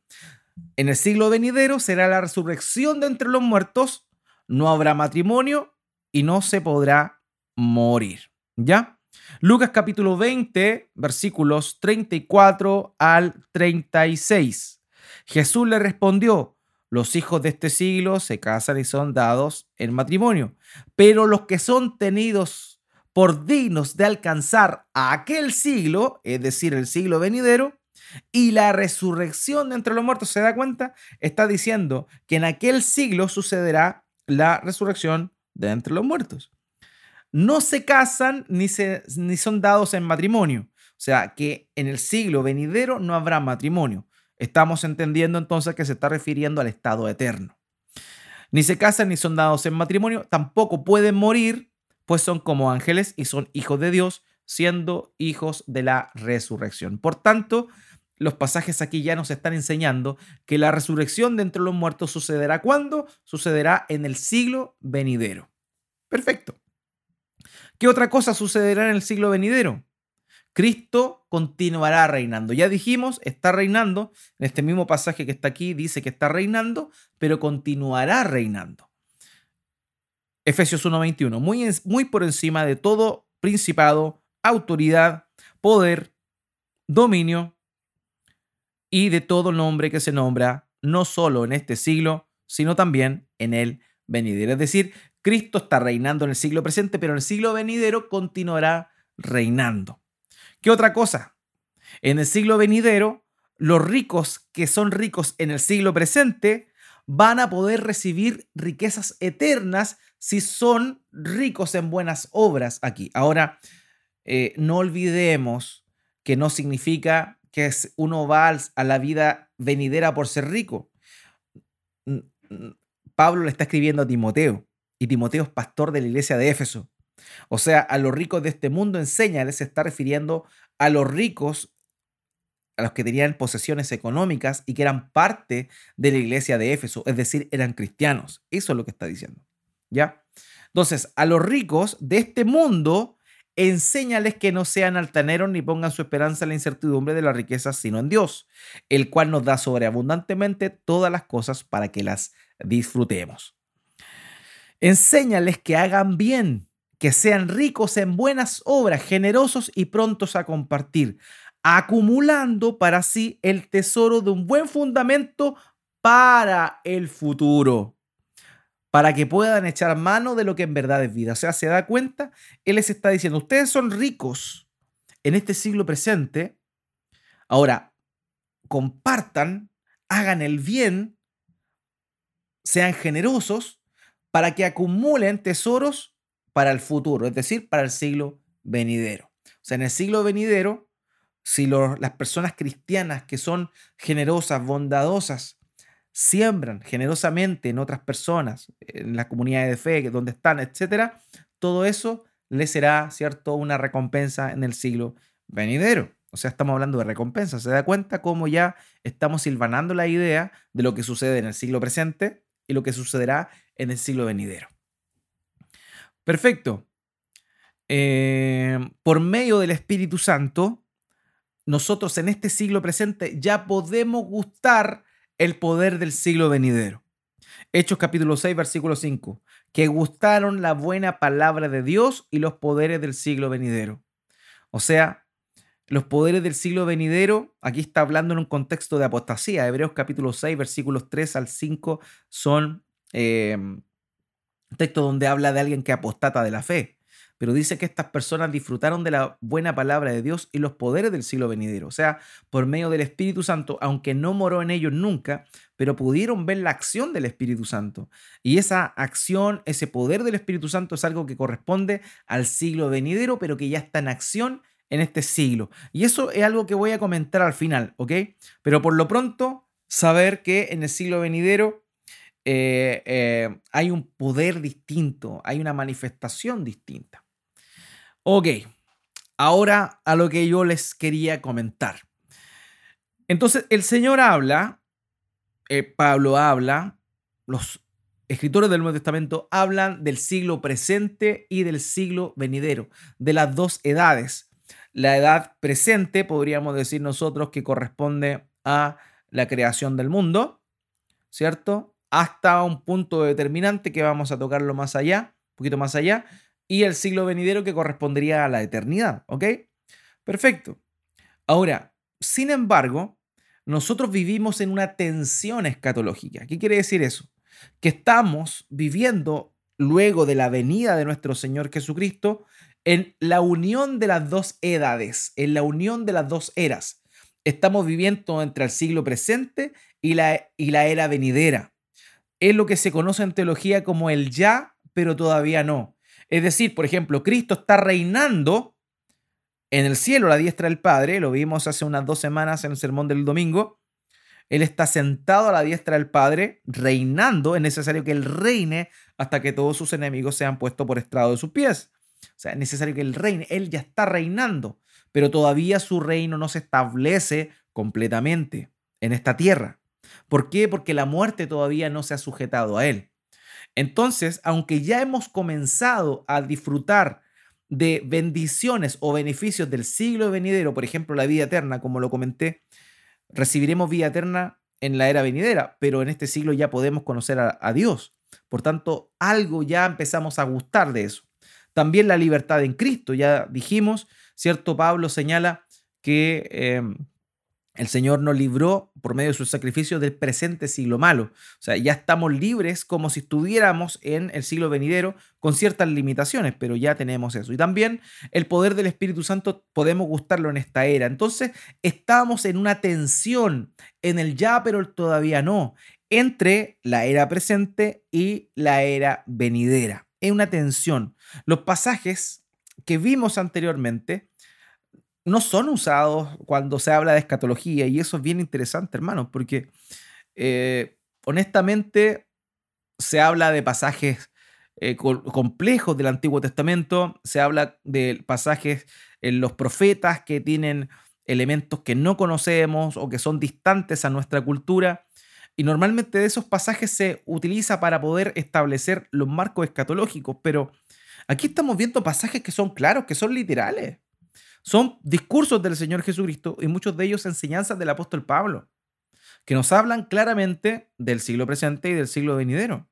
En el siglo venidero será la resurrección de entre los muertos, no habrá matrimonio y no se podrá morir. ¿Ya? Lucas capítulo 20, versículos 34 al 36. Jesús le respondió, los hijos de este siglo se casan y son dados en matrimonio, pero los que son tenidos por dignos de alcanzar a aquel siglo, es decir, el siglo venidero, y la resurrección de entre los muertos, ¿se da cuenta? Está diciendo que en aquel siglo sucederá la resurrección de entre los muertos. No se casan ni, se, ni son dados en matrimonio. O sea, que en el siglo venidero no habrá matrimonio. Estamos entendiendo entonces que se está refiriendo al estado eterno. Ni se casan ni son dados en matrimonio, tampoco pueden morir, pues son como ángeles y son hijos de Dios, siendo hijos de la resurrección. Por tanto, los pasajes aquí ya nos están enseñando que la resurrección de entre los muertos sucederá cuando? Sucederá en el siglo venidero. Perfecto. ¿Qué otra cosa sucederá en el siglo venidero? Cristo continuará reinando. Ya dijimos, está reinando. En este mismo pasaje que está aquí dice que está reinando, pero continuará reinando. Efesios 1:21, muy, muy por encima de todo principado, autoridad, poder, dominio y de todo nombre que se nombra, no solo en este siglo, sino también en el venidero. Es decir, Cristo está reinando en el siglo presente, pero en el siglo venidero continuará reinando. ¿Qué otra cosa? En el siglo venidero, los ricos que son ricos en el siglo presente van a poder recibir riquezas eternas si son ricos en buenas obras aquí. Ahora, eh, no olvidemos que no significa que uno va a la vida venidera por ser rico. Pablo le está escribiendo a Timoteo y Timoteo es pastor de la iglesia de Éfeso. O sea, a los ricos de este mundo enseña, se está refiriendo a los ricos, a los que tenían posesiones económicas y que eran parte de la iglesia de Éfeso, es decir, eran cristianos. Eso es lo que está diciendo. ¿Ya? Entonces, a los ricos de este mundo, enséñales que no sean altaneros ni pongan su esperanza en la incertidumbre de las riquezas, sino en Dios, el cual nos da sobreabundantemente todas las cosas para que las disfrutemos. Enséñales que hagan bien, que sean ricos en buenas obras, generosos y prontos a compartir, acumulando para sí el tesoro de un buen fundamento para el futuro, para que puedan echar mano de lo que en verdad es vida. O sea, se da cuenta, Él les está diciendo, ustedes son ricos en este siglo presente, ahora compartan, hagan el bien, sean generosos, para que acumulen tesoros para el futuro, es decir, para el siglo venidero. O sea, en el siglo venidero, si las personas cristianas que son generosas, bondadosas, siembran generosamente en otras personas, en las comunidades de fe, donde están, etcétera, todo eso les será, ¿cierto?, una recompensa en el siglo venidero. O sea, estamos hablando de recompensa. ¿Se da cuenta cómo ya estamos silvanando la idea de lo que sucede en el siglo presente y lo que sucederá en el siglo venidero? Perfecto. Eh, por medio del Espíritu Santo, nosotros en este siglo presente ya podemos gustar el poder del siglo venidero. Hechos capítulo 6, versículo 5, que gustaron la buena palabra de Dios y los poderes del siglo venidero. O sea, los poderes del siglo venidero, aquí está hablando en un contexto de apostasía. Hebreos capítulo 6, versículos 3 al 5 son eh, texto donde habla de alguien que apostata de la fe, pero dice que estas personas disfrutaron de la buena palabra de Dios y los poderes del siglo venidero, o sea, por medio del Espíritu Santo, aunque no moró en ellos nunca, pero pudieron ver la acción del Espíritu Santo. Y esa acción, ese poder del Espíritu Santo es algo que corresponde al siglo venidero, pero que ya está en acción en este siglo. Y eso es algo que voy a comentar al final, ¿ok? Pero por lo pronto, saber que en el siglo venidero eh, eh, hay un poder distinto, hay una manifestación distinta. Ok, Ahora a lo que yo les quería comentar. Entonces, el Señor habla, eh, Pablo habla, los escritores del Nuevo Testamento hablan del siglo presente y del siglo venidero, de las dos edades. La edad presente, podríamos decir nosotros, que corresponde a la creación del mundo, ¿cierto? Hasta un punto determinante que vamos a tocarlo más allá, un poquito más allá, y el siglo venidero que correspondería a la eternidad, ¿ok? Perfecto. Ahora, sin embargo, nosotros vivimos en una tensión escatológica. ¿Qué quiere decir eso? Que estamos viviendo luego de la venida de nuestro Señor Jesucristo en la unión de las dos edades, en la unión de las dos eras. Estamos viviendo entre el siglo presente y la, y la era venidera. Es lo que se conoce en teología como el ya, pero todavía no. Es decir, por ejemplo, Cristo está reinando en el cielo a la diestra del Padre, lo vimos hace unas dos semanas en el sermón del domingo. Él está sentado a la diestra del Padre, reinando. Es necesario que Él reine hasta que todos sus enemigos sean puestos por estrado de sus pies. O sea, es necesario que Él reine. Él ya está reinando, pero todavía su reino no se establece completamente en esta tierra. ¿Por qué? Porque la muerte todavía no se ha sujetado a Él. Entonces, aunque ya hemos comenzado a disfrutar de bendiciones o beneficios del siglo venidero, por ejemplo, la vida eterna, como lo comenté, recibiremos vida eterna en la era venidera, pero en este siglo ya podemos conocer a, Dios. Por tanto, algo ya empezamos a gustar de eso. También la libertad en Cristo, ya dijimos, ¿cierto? Pablo señala que em, el Señor nos libró por medio de su sacrificio del presente siglo malo. O sea, ya estamos libres como si estuviéramos en el siglo venidero con ciertas limitaciones, pero ya tenemos eso. Y también el poder del Espíritu Santo podemos gustarlo en esta era. Entonces, estamos en una tensión en el ya, pero todavía no, entre la era presente y la era venidera. Es una tensión. Los pasajes que vimos anteriormente no son usados cuando se habla de escatología y eso es bien interesante, hermano, porque eh, honestamente se habla de pasajes eh, complejos del Antiguo Testamento, se habla de pasajes en los profetas que tienen elementos que no conocemos o que son distantes a nuestra cultura. Y normalmente de esos pasajes se utiliza para poder establecer los marcos escatológicos, pero aquí estamos viendo pasajes que son claros, que son literales. Son discursos del Señor Jesucristo y muchos de ellos enseñanzas del apóstol Pablo, que nos hablan claramente del siglo presente y del siglo venidero.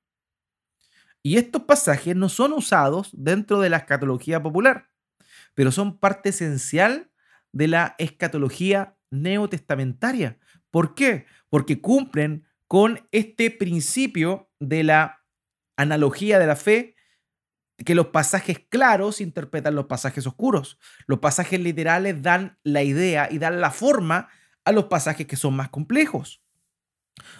Y estos pasajes no son usados dentro de la escatología popular, pero son parte esencial de la escatología neotestamentaria. ¿Por qué? Porque cumplen con este principio de la analogía de la fe que los pasajes claros interpretan los pasajes oscuros. Los pasajes literales dan la idea y dan la forma a los pasajes que son más complejos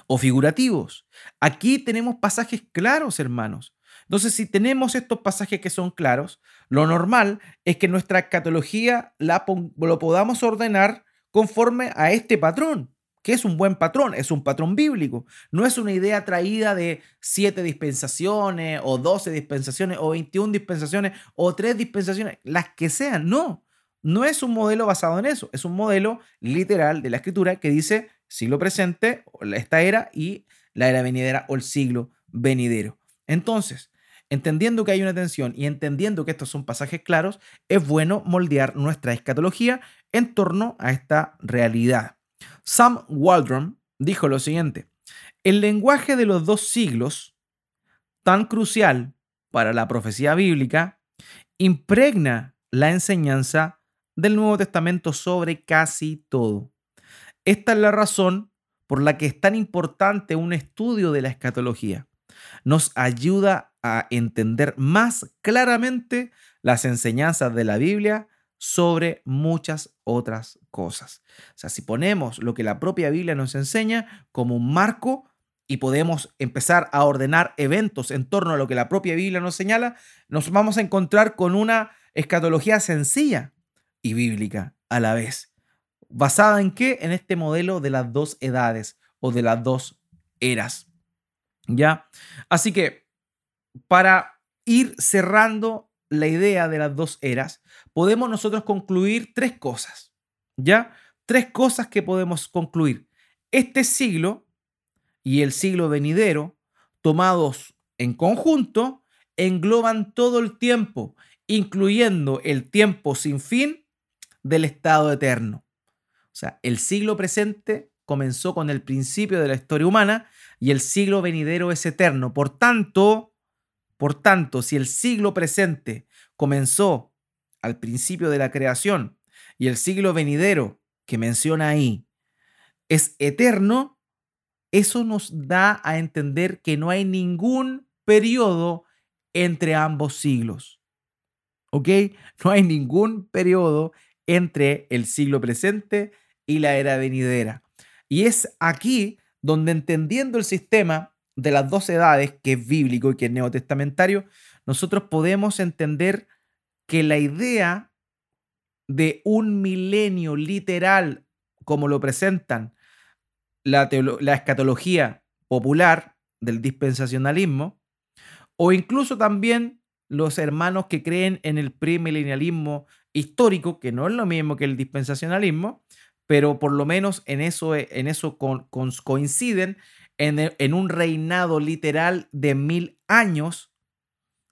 o figurativos. Aquí tenemos pasajes claros, hermanos. Entonces, si tenemos estos pasajes que son claros, lo normal es que nuestra escatología la, lo podamos ordenar conforme a este patrón que es un buen patrón, es un patrón bíblico. No es una idea traída de siete dispensaciones o doce dispensaciones o 21 dispensaciones o tres dispensaciones, las que sean. No, no es un modelo basado en eso, es un modelo literal de la escritura que dice siglo presente, esta era y la era venidera o el siglo venidero. Entonces, entendiendo que hay una tensión y entendiendo que estos son pasajes claros, es bueno moldear nuestra escatología en torno a esta realidad. Sam Waldron dijo lo siguiente, el lenguaje de los dos siglos, tan crucial para la profecía bíblica, impregna la enseñanza del Nuevo Testamento sobre casi todo. Esta es la razón por la que es tan importante un estudio de la escatología. Nos ayuda a entender más claramente las enseñanzas de la Biblia sobre muchas otras cosas. O sea, si ponemos lo que la propia Biblia nos enseña como un marco y podemos empezar a ordenar eventos en torno a lo que la propia Biblia nos señala, nos vamos a encontrar con una escatología sencilla y bíblica a la vez. ¿Basada en qué? En este modelo de las dos edades o de las dos eras. ¿Ya? Así que para ir cerrando la idea de las dos eras, podemos nosotros concluir tres cosas. ¿Ya? Tres cosas que podemos concluir. Este siglo y el siglo venidero, tomados en conjunto, engloban todo el tiempo, incluyendo el tiempo sin fin del estado eterno. O sea, el siglo presente comenzó con el principio de la historia humana y el siglo venidero es eterno. Por tanto, por tanto, si el siglo presente comenzó al principio de la creación y el siglo venidero que menciona ahí es eterno, eso nos da a entender que no hay ningún periodo entre ambos siglos. ¿Ok? No hay ningún periodo entre el siglo presente y la era venidera. Y es aquí donde entendiendo el sistema de las dos edades, que es bíblico y que es neotestamentario, nosotros podemos entender que la idea de un milenio literal, como lo presentan la, la escatología popular del dispensacionalismo, o incluso también los hermanos que creen en el premilenialismo histórico, que no es lo mismo que el dispensacionalismo, pero por lo menos en eso, en eso coinciden en, en un reinado literal de mil años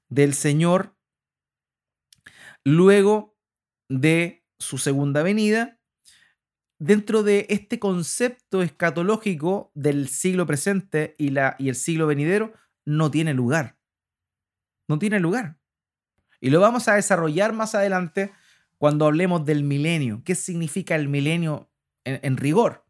del Señor luego de su segunda venida, dentro de este concepto escatológico del siglo presente y, la, y el siglo venidero, no tiene lugar. No tiene lugar. Y lo vamos a desarrollar más adelante cuando hablemos del milenio. ¿Qué significa el milenio en, en rigor?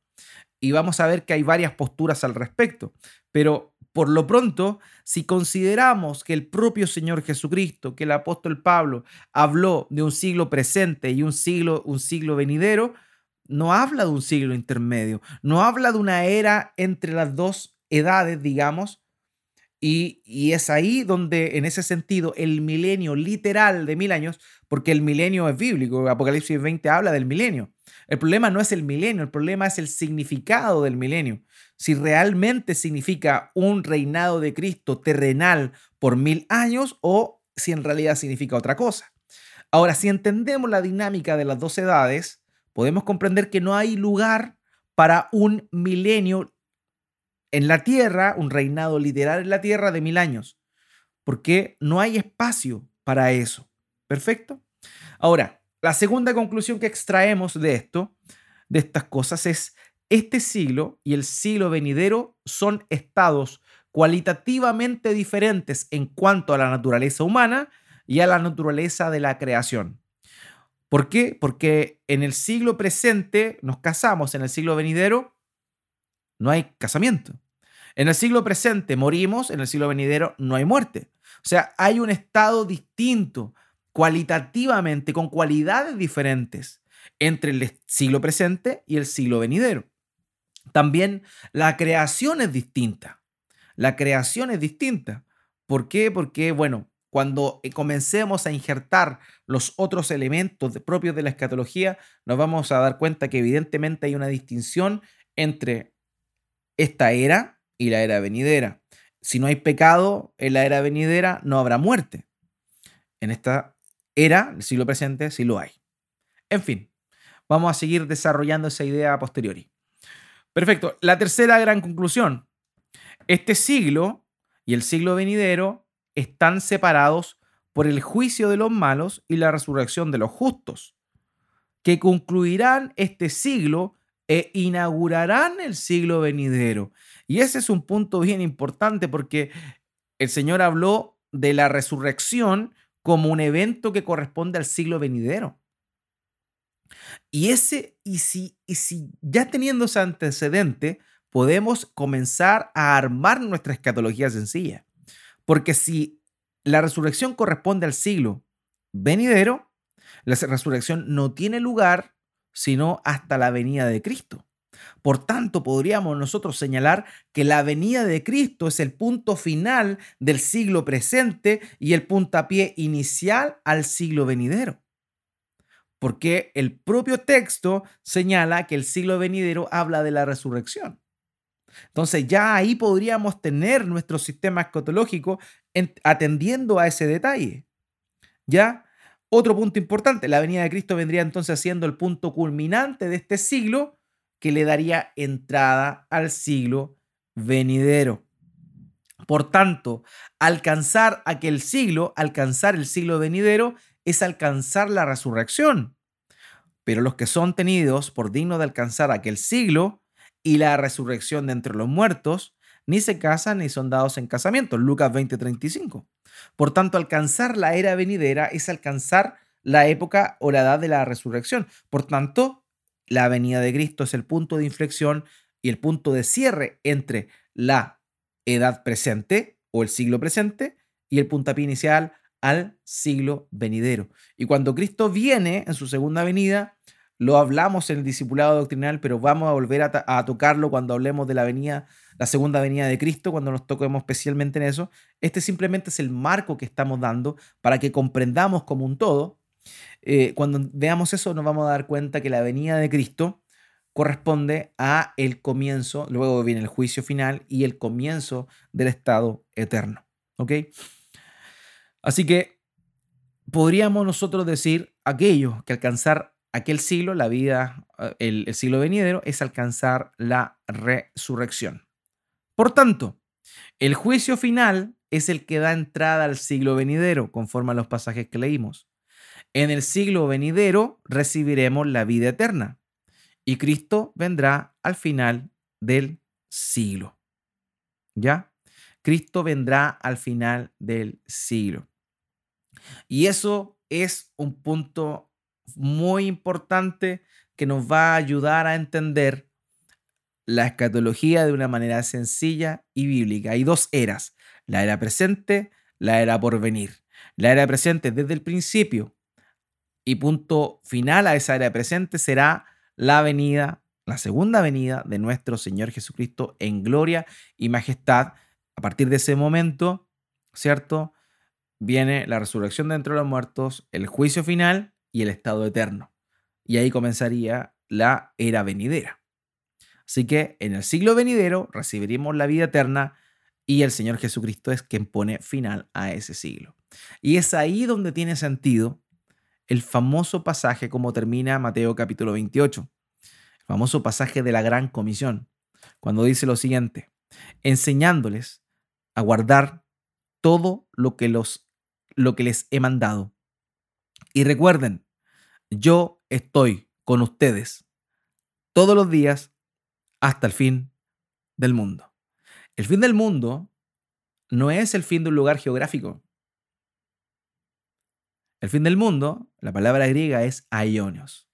Y vamos a ver que hay varias posturas al respecto. Pero por lo pronto, si consideramos que el propio Señor Jesucristo, que el apóstol Pablo habló de un siglo presente y un siglo, un siglo venidero, no habla de un siglo intermedio, no habla de una era entre las dos edades, digamos, y, y, es ahí donde, en ese sentido, el milenio literal de mil años, porque el milenio es bíblico, Apocalipsis 20 habla del milenio. El problema no es el milenio, el problema es el significado del milenio si realmente significa un reinado de Cristo terrenal por mil años o si en realidad significa otra cosa. Ahora, si entendemos la dinámica de las dos edades, podemos comprender que no hay lugar para un milenio en la tierra, un reinado literal en la tierra de mil años, porque no hay espacio para eso. ¿Perfecto? Ahora, la segunda conclusión que extraemos de esto, de estas cosas, es este siglo y el siglo venidero son estados cualitativamente diferentes en cuanto a la naturaleza humana y a la naturaleza de la creación. ¿Por qué? Porque en el siglo presente nos casamos, en el siglo venidero no hay casamiento. En el siglo presente morimos, en el siglo venidero no hay muerte. O sea, hay un estado distinto, cualitativamente, con cualidades diferentes entre el siglo presente y el siglo venidero. También la creación es distinta. La creación es distinta. ¿Por qué? Porque, bueno, cuando eh, comencemos a injertar los otros elementos propios de la escatología, nos vamos a dar cuenta que evidentemente hay una distinción entre esta era y la era venidera. Si no hay pecado en la era venidera, no habrá muerte. En esta era, el siglo presente, sí lo hay. En fin, vamos a seguir desarrollando esa idea a posteriori. Perfecto. La tercera gran conclusión. Este siglo y el siglo venidero están separados por el juicio de los malos y la resurrección de los justos, que concluirán este siglo e inaugurarán el siglo venidero. Y ese es un punto bien importante porque el Señor habló de la resurrección como un evento que corresponde al siglo venidero. Y ese, y si, y si ya teniendo ese antecedente, podemos comenzar a armar nuestra escatología sencilla. Porque si la resurrección corresponde al siglo venidero, la resurrección no tiene lugar sino hasta la venida de Cristo. Por tanto, podríamos nosotros señalar que la venida de Cristo es el punto final del siglo presente y el puntapié inicial al siglo venidero porque el propio texto señala que el siglo venidero habla de la resurrección. Entonces ya ahí podríamos tener nuestro sistema escatológico atendiendo a ese detalle. ¿Ya? Otro punto importante, la venida de Cristo vendría entonces siendo el punto culminante de este siglo que le daría entrada al siglo venidero. Por tanto, alcanzar aquel siglo, alcanzar el siglo venidero, es alcanzar la resurrección. Pero los que son tenidos por dignos de alcanzar aquel siglo y la resurrección de entre los muertos, ni se casan ni son dados en casamiento. Lucas 20:35. Por tanto, alcanzar la era venidera es alcanzar la época o la edad de la resurrección. Por tanto, la venida de Cristo es el punto de inflexión y el punto de cierre entre la edad presente o el siglo presente y el puntapié inicial al siglo venidero. Y cuando Cristo viene en su segunda venida, lo hablamos en el discipulado doctrinal, pero vamos a volver a, tocarlo cuando hablemos de la venida, la segunda venida de Cristo, cuando nos toquemos especialmente en eso. Este simplemente es el marco que estamos dando para que comprendamos como un todo. Eh, cuando veamos eso, nos vamos a dar cuenta que la venida de Cristo corresponde a el comienzo, luego viene el juicio final y el comienzo del estado eterno. ¿Ok? Así que podríamos nosotros decir aquello que alcanzar aquel siglo, la vida, eh, el, el siglo venidero, es alcanzar la resurrección. Por tanto, el juicio final es el que da entrada al siglo venidero, conforme a los pasajes que leímos. En el siglo venidero recibiremos la vida eterna y Cristo vendrá al final del siglo. ¿Ya? Cristo vendrá al final del siglo. Y eso es un punto muy importante que nos va a ayudar a entender la escatología de una manera sencilla y bíblica. Hay dos eras, la era presente, la era por venir. La era presente desde el principio y punto final a esa era presente será la venida, la segunda venida de nuestro Señor Jesucristo en gloria y majestad. A partir de ese momento, ¿cierto? viene la resurrección de entre los muertos, el juicio final y el estado eterno. Y ahí comenzaría la era venidera. Así que en el siglo venidero recibiremos la vida eterna y el Señor Jesucristo es quien pone final a ese siglo. Y es ahí donde tiene sentido el famoso pasaje como termina Mateo capítulo 28, el famoso pasaje de la gran comisión, cuando dice lo siguiente, enseñándoles a guardar todo lo que los lo que les he mandado. Y recuerden, yo estoy con ustedes todos los días hasta el fin del mundo. El fin del mundo no es el fin de un lugar geográfico. El fin del mundo, la palabra griega es aionios,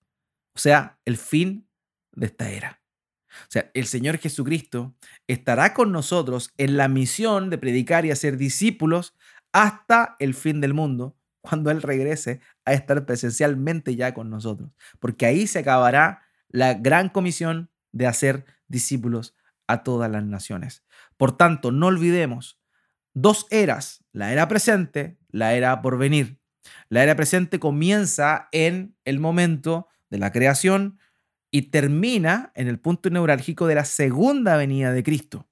o sea, el fin de esta era. O sea, el Señor Jesucristo estará con nosotros en la misión de predicar y hacer discípulos hasta el fin del mundo, cuando Él regrese a estar presencialmente ya con nosotros. Porque ahí se acabará la gran comisión de hacer discípulos a todas las naciones. Por tanto, no olvidemos dos eras, la era presente, la era por venir. La era presente comienza en el momento de la creación y termina en el punto neurálgico de la segunda venida de Cristo.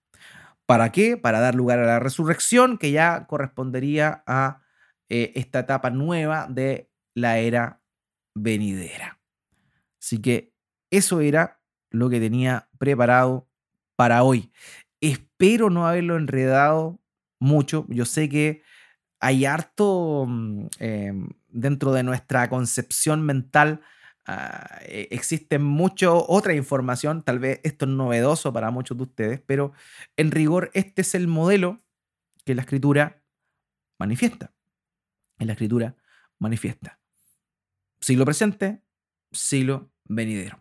¿Para qué? Para dar lugar a la resurrección que ya correspondería a eh, esta etapa nueva de la era venidera. Así que eso era lo que tenía preparado para hoy. Espero no haberlo enredado mucho. Yo sé que hay harto mm, em, dentro de nuestra concepción mental Ah, e, existe mucha otra información, tal vez esto es novedoso para muchos de ustedes, pero en rigor este es el modelo que la escritura manifiesta. En la escritura manifiesta. Siglo presente, siglo venidero.